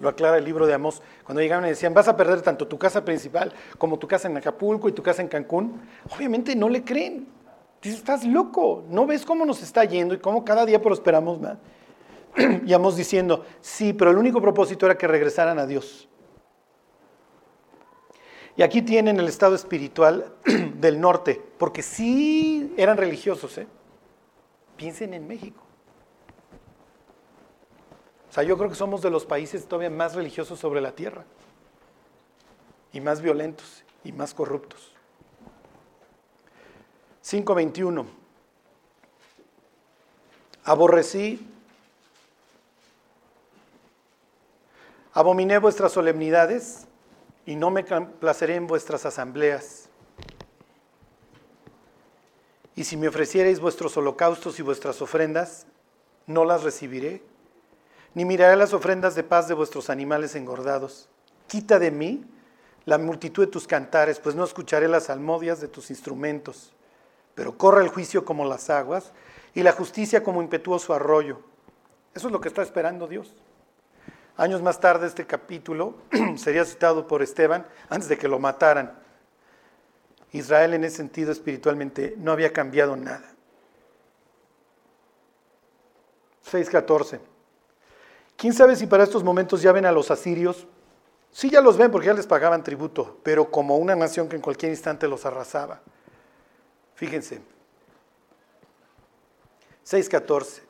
A: Lo aclara el libro de Amós. Cuando llegaron y decían, vas a perder tanto tu casa principal como tu casa en Acapulco y tu casa en Cancún. Obviamente no le creen. Dice, estás loco. ¿No ves cómo nos está yendo y cómo cada día prosperamos más? y Amós diciendo, sí, pero el único propósito era que regresaran a Dios. Y aquí tienen el estado espiritual del norte, porque sí eran religiosos. ¿eh? Piensen en México. O sea, yo creo que somos de los países todavía más religiosos sobre la tierra. Y más violentos y más corruptos. 5.21. Aborrecí, abominé vuestras solemnidades y no me complaceré en vuestras asambleas. Y si me ofrecierais vuestros holocaustos y vuestras ofrendas, no las recibiré ni miraré las ofrendas de paz de vuestros animales engordados. Quita de mí la multitud de tus cantares, pues no escucharé las salmodias de tus instrumentos. Pero corre el juicio como las aguas y la justicia como impetuoso arroyo. Eso es lo que está esperando Dios. Años más tarde este capítulo sería citado por Esteban antes de que lo mataran. Israel en ese sentido espiritualmente no había cambiado nada. 6.14. ¿Quién sabe si para estos momentos ya ven a los asirios? Sí, ya los ven porque ya les pagaban tributo, pero como una nación que en cualquier instante los arrasaba. Fíjense. 6.14.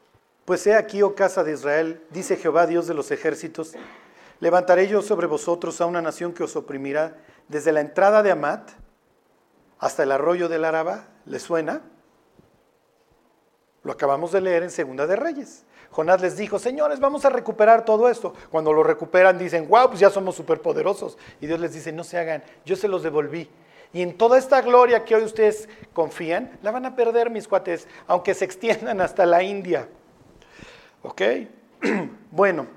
A: Pues he aquí, oh casa de Israel, dice Jehová, Dios de los ejércitos, levantaré yo sobre vosotros a una nación que os oprimirá desde la entrada de Amat hasta el arroyo del Araba. ¿Le suena? Lo acabamos de leer en Segunda de Reyes. Jonás les dijo, señores, vamos a recuperar todo esto. Cuando lo recuperan dicen, wow, pues ya somos superpoderosos. Y Dios les dice, no se hagan, yo se los devolví. Y en toda esta gloria que hoy ustedes confían, la van a perder mis cuates, aunque se extiendan hasta la India. ¿Ok? bueno,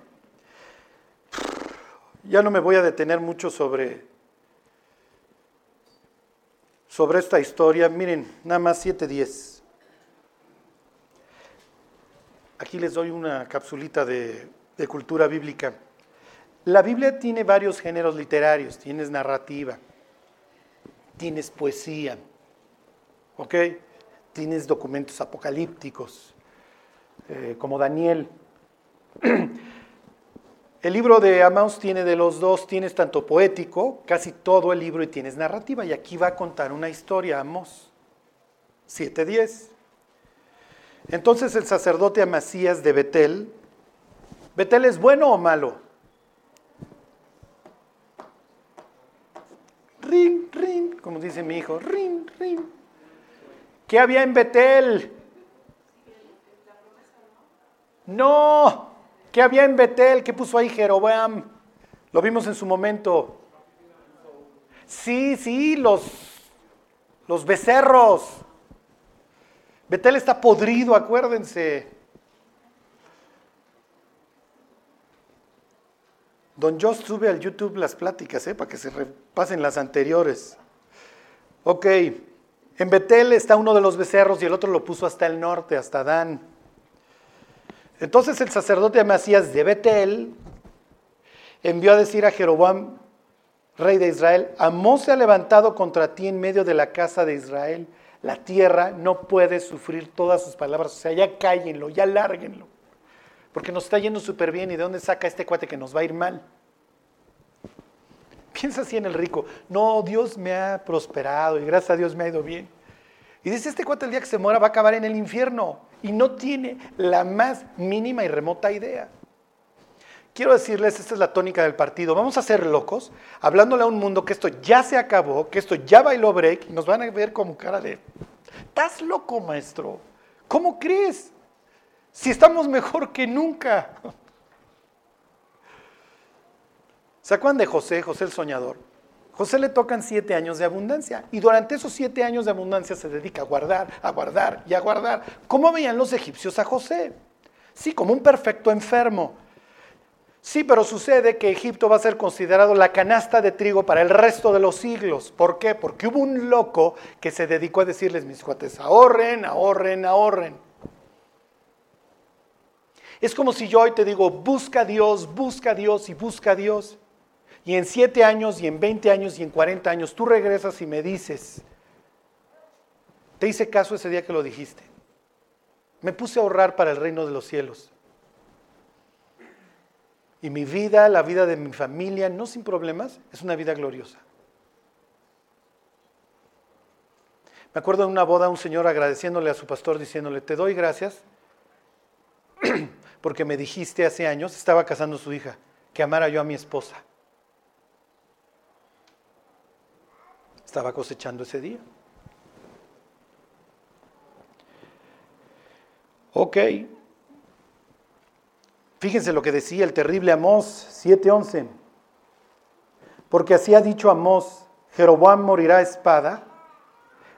A: ya no me voy a detener mucho sobre, sobre esta historia. Miren, nada más 7.10. Aquí les doy una capsulita de, cultura bíblica. La Biblia tiene varios géneros literarios. Tienes narrativa, tienes poesía, ¿ok? Tienes documentos apocalípticos, eh, como Daniel. El libro de Amos tiene de los dos, tienes tanto poético, casi todo el libro, y tienes narrativa. Y aquí va a contar una historia, Amos 7.10. Entonces el sacerdote Amasías de Betel, ¿Betel es bueno o malo? Rin, rin, como dice mi hijo, rin, rin. ¿Qué había en Betel? No, ¿qué había en Betel? ¿Qué puso ahí Jeroboam? Lo vimos en su momento. Sí, sí, los, los becerros. Betel está podrido, acuérdense. Don Joss sube al YouTube las pláticas, ¿eh? para que se repasen las anteriores. Ok, en Betel está uno de los becerros y el otro lo puso hasta el norte, hasta Dan. Entonces el sacerdote Amasías de Betel envió a decir a Jeroboam, rey de Israel, Amós se ha levantado contra ti en medio de la casa de Israel la tierra no puede sufrir todas sus palabras. O sea, ya cállenlo, ya lárguenlo. Porque nos está yendo súper bien. ¿Y de dónde saca este cuate que nos va a ir mal? Piensa así en el rico. No, Dios me ha prosperado y gracias a Dios me ha ido bien. Y dice, este cuate el día que se muera va a acabar en el infierno. Y no tiene la más mínima y remota idea. Quiero decirles, esta es la tónica del partido, vamos a ser locos, hablándole a un mundo que esto ya se acabó, que esto ya bailó break, y nos van a ver como cara de, estás loco maestro, ¿cómo crees? Si estamos mejor que nunca. ¿Se acuerdan de José, José el soñador? José le tocan siete años de abundancia y durante esos siete años de abundancia se dedica a guardar, a guardar y a guardar. ¿Cómo veían los egipcios a José? Sí, como un perfecto enfermo. Sí, pero sucede que Egipto va a ser considerado la canasta de trigo para el resto de los siglos. ¿Por qué? Porque hubo un loco que se dedicó a decirles, mis cuates, ahorren, ahorren, ahorren. Es como si yo hoy te digo, busca a Dios, busca a Dios y busca a Dios. Y en siete años, y en 20 años, y en 40 años, tú regresas y me dices, te hice caso ese día que lo dijiste. Me puse a ahorrar para el reino de los cielos. Y mi vida, la vida de mi familia, no sin problemas, es una vida gloriosa. Me acuerdo en una boda un señor agradeciéndole a su pastor, diciéndole, te doy gracias porque me dijiste hace años, estaba casando a su hija, que amara yo a mi esposa. Estaba cosechando ese día. Ok. Fíjense lo que decía el terrible Amós 7:11. Porque así ha dicho Amós, Jeroboam morirá a espada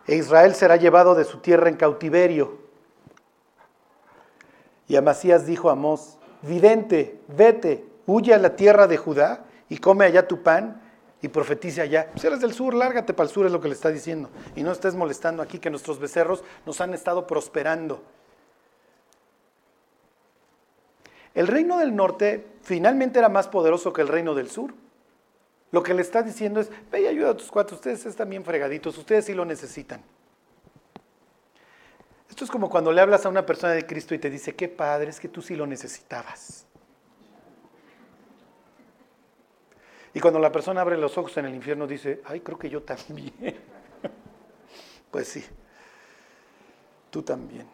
A: e Israel será llevado de su tierra en cautiverio. Y Amasías dijo a Amós, vidente, vete, huye a la tierra de Judá y come allá tu pan y profetice allá. Si eres del sur, lárgate para el sur, es lo que le está diciendo. Y no estés molestando aquí que nuestros becerros nos han estado prosperando. El reino del norte finalmente era más poderoso que el reino del sur. Lo que le está diciendo es, ve y ayuda a tus cuatro, ustedes están bien fregaditos, ustedes sí lo necesitan. Esto es como cuando le hablas a una persona de Cristo y te dice, qué padre, es que tú sí lo necesitabas. Y cuando la persona abre los ojos en el infierno dice, ay, creo que yo también. pues sí, tú también.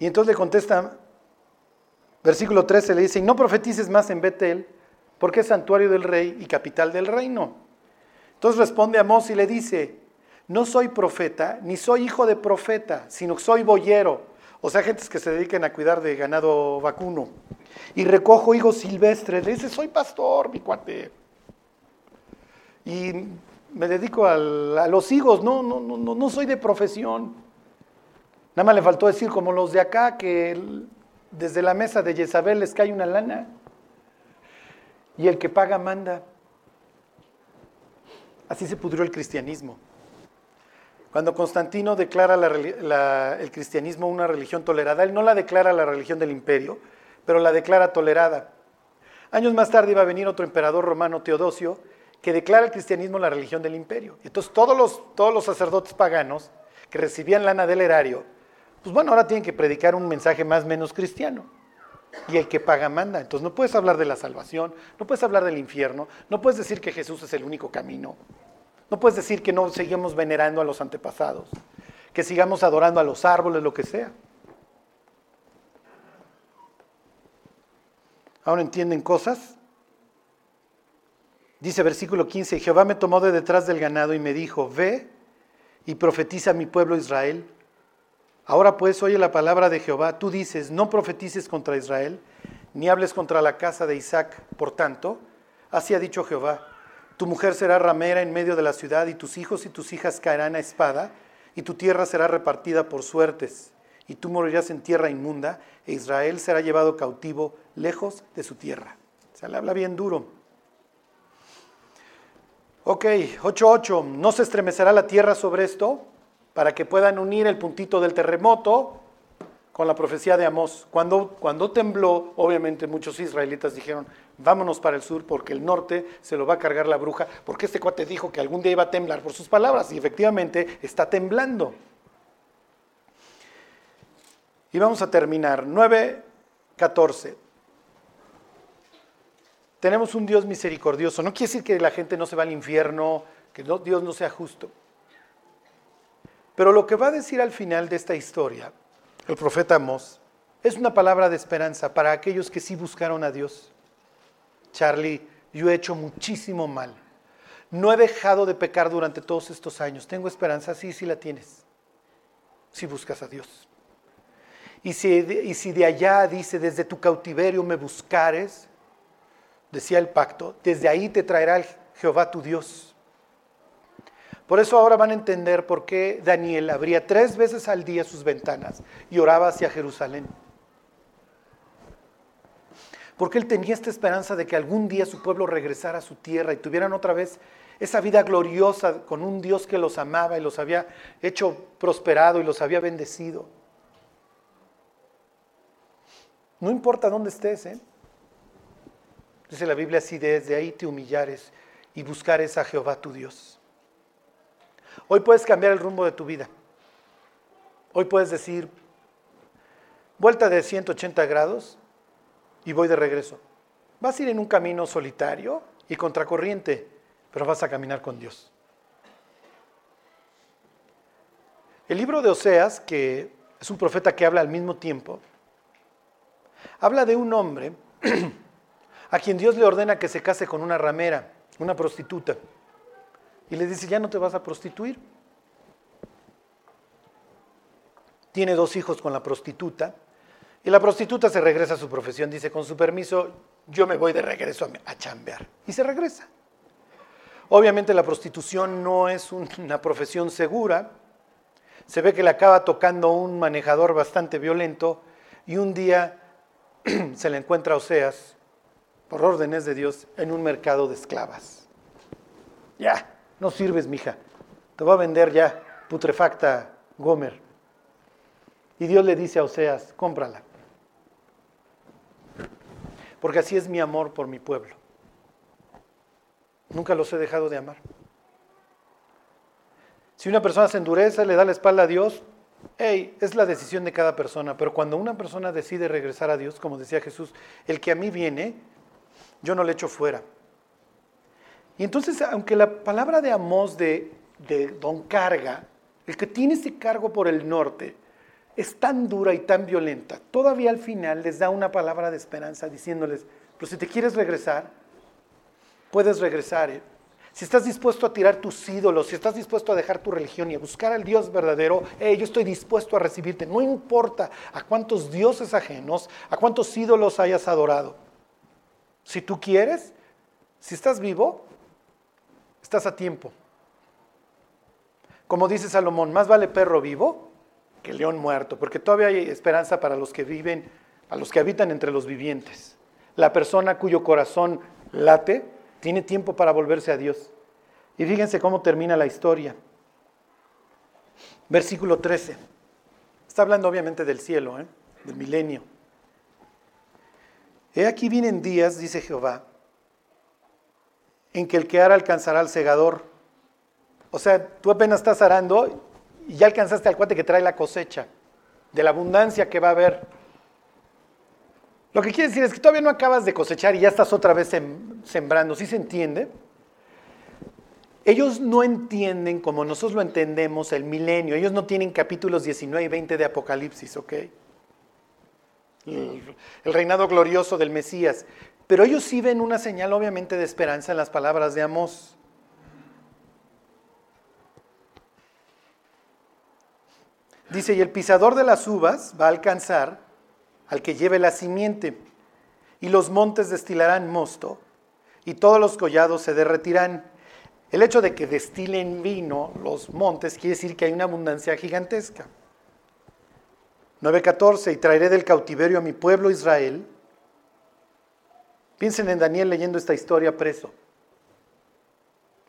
A: Y entonces le contesta, versículo 13 le dice, y no profetices más en Betel, porque es santuario del rey y capital del reino. Entonces responde Amós y le dice, no soy profeta, ni soy hijo de profeta, sino soy boyero, o sea, gentes que se dediquen a cuidar de ganado vacuno. Y recojo higos silvestres, le dice, soy pastor, mi cuate. Y me dedico a los higos, no, no, no, no soy de profesión. Nada más le faltó decir como los de acá, que desde la mesa de Jezabel les cae una lana y el que paga manda. Así se pudrió el cristianismo. Cuando Constantino declara el cristianismo una religión tolerada, él no la declara la religión del imperio, pero la declara tolerada. Años más tarde iba a venir otro emperador romano, Teodosio, que declara el cristianismo la religión del imperio. Entonces todos los, todos los sacerdotes paganos que recibían lana del erario, pues bueno, ahora tienen que predicar un mensaje más menos cristiano. Y el que paga manda. Entonces no puedes hablar de la salvación, no puedes hablar del infierno, no puedes decir que Jesús es el único camino. No puedes decir que no seguimos venerando a los antepasados, que sigamos adorando a los árboles, lo que sea. ¿Ahora entienden cosas? Dice versículo 15, Jehová me tomó de detrás del ganado y me dijo, ve y profetiza a mi pueblo Israel Ahora pues oye la palabra de Jehová, tú dices, no profetices contra Israel, ni hables contra la casa de Isaac. Por tanto, así ha dicho Jehová, tu mujer será ramera en medio de la ciudad, y tus hijos y tus hijas caerán a espada, y tu tierra será repartida por suertes, y tú morirás en tierra inmunda, e Israel será llevado cautivo lejos de su tierra. Se le habla bien duro. Ok, 8.8. ¿No se estremecerá la tierra sobre esto? Para que puedan unir el puntito del terremoto con la profecía de Amós. Cuando, cuando tembló, obviamente muchos israelitas dijeron, vámonos para el sur porque el norte se lo va a cargar la bruja, porque este cuate dijo que algún día iba a temblar por sus palabras y efectivamente está temblando. Y vamos a terminar. 9.14. Tenemos un Dios misericordioso. No quiere decir que la gente no se va al infierno, que Dios no sea justo. Pero lo que va a decir al final de esta historia, el profeta Amós, es una palabra de esperanza para aquellos que sí buscaron a Dios. Charlie, yo he hecho muchísimo mal. No he dejado de pecar durante todos estos años. ¿Tengo esperanza? Sí, sí la tienes. Si buscas a Dios. Y si, y si de allá dice, desde tu cautiverio me buscares, decía el pacto, desde ahí te traerá Jehová tu Dios. Por eso ahora van a entender por qué Daniel abría tres veces al día sus ventanas y oraba hacia Jerusalén. Porque él tenía esta esperanza de que algún día su pueblo regresara a su tierra y tuvieran otra vez esa vida gloriosa con un Dios que los amaba y los había hecho prosperado y los había bendecido. No importa dónde estés, ¿eh? dice la Biblia así, desde ahí te humillares y buscares a Jehová tu Dios. Hoy puedes cambiar el rumbo de tu vida. Hoy puedes decir, vuelta de 180 grados y voy de regreso. Vas a ir en un camino solitario y contracorriente, pero vas a caminar con Dios. El libro de Oseas, que es un profeta que habla al mismo tiempo, habla de un hombre a quien Dios le ordena que se case con una ramera, una prostituta y le dice, ya no te vas a prostituir. Tiene dos hijos con la prostituta y la prostituta se regresa a su profesión, dice, con su permiso, yo me voy de regreso a, chambear. Y se regresa. Obviamente la prostitución no es una profesión segura. Se ve que le acaba tocando un manejador bastante violento y un día se le encuentra a Oseas, por órdenes de Dios, en un mercado de esclavas. Ya, no sirves, mija. Te va a vender ya putrefacta Gomer. Y Dios le dice a Oseas, cómprala. Porque así es mi amor por mi pueblo. Nunca los he dejado de amar. Si una persona se endurece, le da la espalda a Dios, hey, es la decisión de cada persona. Pero cuando una persona decide regresar a Dios, como decía Jesús, el que a mí viene, yo no le echo fuera. Y entonces, aunque la palabra de Amós de, Don Carga, el que tiene ese cargo por el norte, es tan dura y tan violenta, todavía al final les da una palabra de esperanza diciéndoles, pero si te quieres regresar, puedes regresar. ¿eh? Si estás dispuesto a tirar tus ídolos, si estás dispuesto a dejar tu religión y a buscar al Dios verdadero, yo estoy dispuesto a recibirte. No importa a cuántos dioses ajenos, a cuántos ídolos hayas adorado. Si tú quieres, si estás vivo, estás a tiempo. Como dice Salomón, más vale perro vivo que león muerto, porque todavía hay esperanza para los que viven, a los que habitan entre los vivientes. La persona cuyo corazón late, tiene tiempo para volverse a Dios. Y fíjense cómo termina la historia. Versículo 13. Está hablando obviamente del cielo, ¿eh? del milenio. He aquí vienen días, dice Jehová, en que el que ara alcanzará al segador. O sea, tú apenas estás arando y ya alcanzaste al cuate que trae la cosecha, de la abundancia que va a haber. Lo que quiere decir es que todavía no acabas de cosechar y ya estás otra vez sembrando, ¿sí se entiende? Ellos no entienden como nosotros lo entendemos el milenio, ellos no tienen capítulos 19 y 20 de Apocalipsis, ¿ok? El, el reinado glorioso del Mesías. Pero ellos sí ven una señal obviamente de esperanza en las palabras de Amós. Dice, y el pisador de las uvas va a alcanzar al que lleve la simiente, y los montes destilarán mosto, y todos los collados se derretirán. El hecho de que destilen vino los montes quiere decir que hay una abundancia gigantesca. 9.14, y traeré del cautiverio a mi pueblo Israel. Piensen en Daniel leyendo esta historia preso.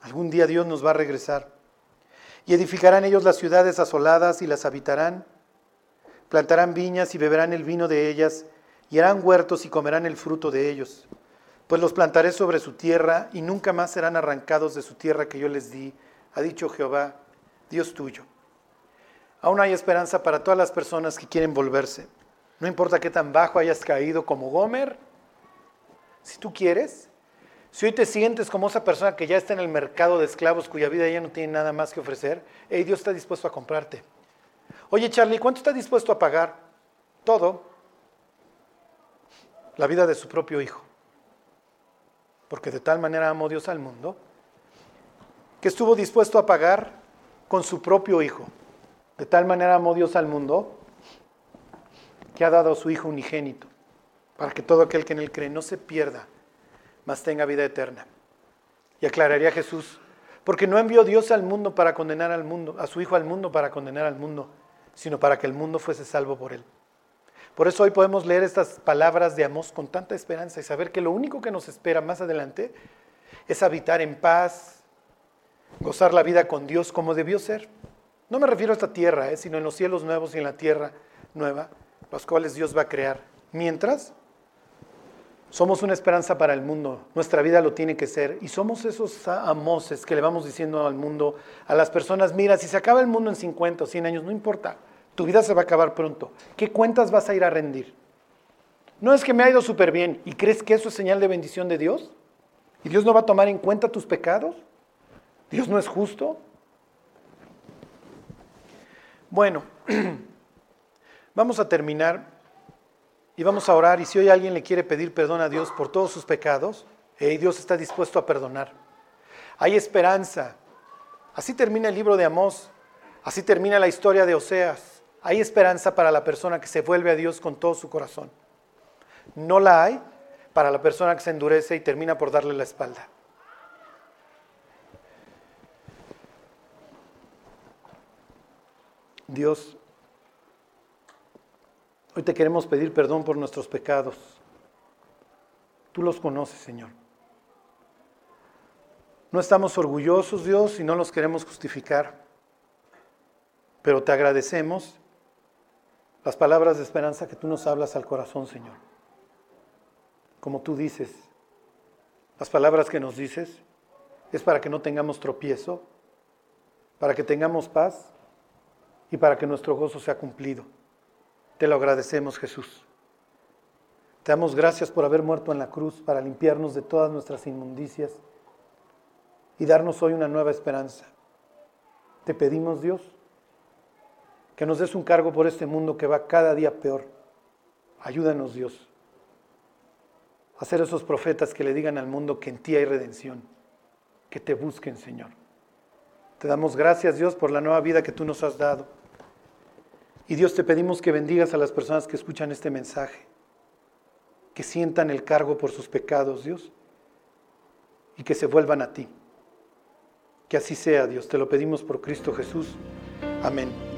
A: Algún día Dios nos va a regresar. Y edificarán ellos las ciudades asoladas y las habitarán plantarán viñas y beberán el vino de ellas, y harán huertos y comerán el fruto de ellos. Pues los plantaré sobre su tierra y nunca más serán arrancados de su tierra que yo les di, ha dicho Jehová, Dios tuyo. Aún hay esperanza para todas las personas que quieren volverse. No importa qué tan bajo hayas caído como Gomer, si tú quieres, si hoy te sientes como esa persona que ya está en el mercado de esclavos cuya vida ya no tiene nada más que ofrecer, hey, Dios está dispuesto a comprarte. Oye, Charlie, ¿cuánto está dispuesto a pagar? Todo. La vida de su propio hijo. Porque de tal manera amó Dios al mundo que estuvo dispuesto a pagar con su propio hijo. De tal manera amó Dios al mundo que ha dado a su hijo unigénito para que todo aquel que en él cree no se pierda, mas tenga vida eterna. Y aclararía Jesús, porque no envió Dios al mundo para condenar al mundo, a su hijo al mundo para condenar al mundo, sino para que el mundo fuese salvo por él. Por eso hoy podemos leer estas palabras de Amós con tanta esperanza y saber que lo único que nos espera más adelante es habitar en paz, gozar la vida con Dios como debió ser. No me refiero a esta tierra, eh, sino en los cielos nuevos y en la tierra nueva, los cuales Dios va a crear. Mientras, somos una esperanza para el mundo, nuestra vida lo tiene que ser, y somos esos amoses que le vamos diciendo al mundo, a las personas, mira, si se acaba el mundo en 50 o 100 años, no importa, tu vida se va a acabar pronto. ¿Qué cuentas vas a ir a rendir? No es que me ha ido súper bien y crees que eso es señal de bendición de Dios. ¿Y Dios no va a tomar en cuenta tus pecados? ¿Dios no es justo? Bueno, vamos a terminar y vamos a orar. Y si hoy alguien le quiere pedir perdón a Dios por todos sus pecados, eh, Dios está dispuesto a perdonar. Hay esperanza. Así termina el libro de Amós. Así termina la historia de Oseas. Hay esperanza para la persona que se vuelve a Dios con todo su corazón. No la hay para la persona que se endurece y termina por darle la espalda. Dios, hoy te queremos pedir perdón por nuestros pecados. Tú los conoces, Señor. No estamos orgullosos, Dios, y no los queremos justificar, pero te agradecemos las palabras de esperanza que tú nos hablas al corazón, Señor. Como tú dices, las palabras que nos dices es para que no tengamos tropiezo, para que tengamos paz y para que nuestro gozo sea cumplido. Te lo agradecemos, Jesús. Te damos gracias por haber muerto en la cruz para limpiarnos de todas nuestras inmundicias y darnos hoy una nueva esperanza. Te pedimos, Dios, que nos des un cargo por este mundo que va cada día peor. Ayúdanos, Dios, a ser esos profetas que le digan al mundo que en ti hay redención, que te busquen, Señor. Te damos gracias, Dios, por la nueva vida que tú nos has dado. Y Dios, te pedimos que bendigas a las personas que escuchan este mensaje, que sientan el cargo por sus pecados, Dios, y que se vuelvan a ti. Que así sea, Dios. Te lo pedimos por Cristo Jesús. Amén.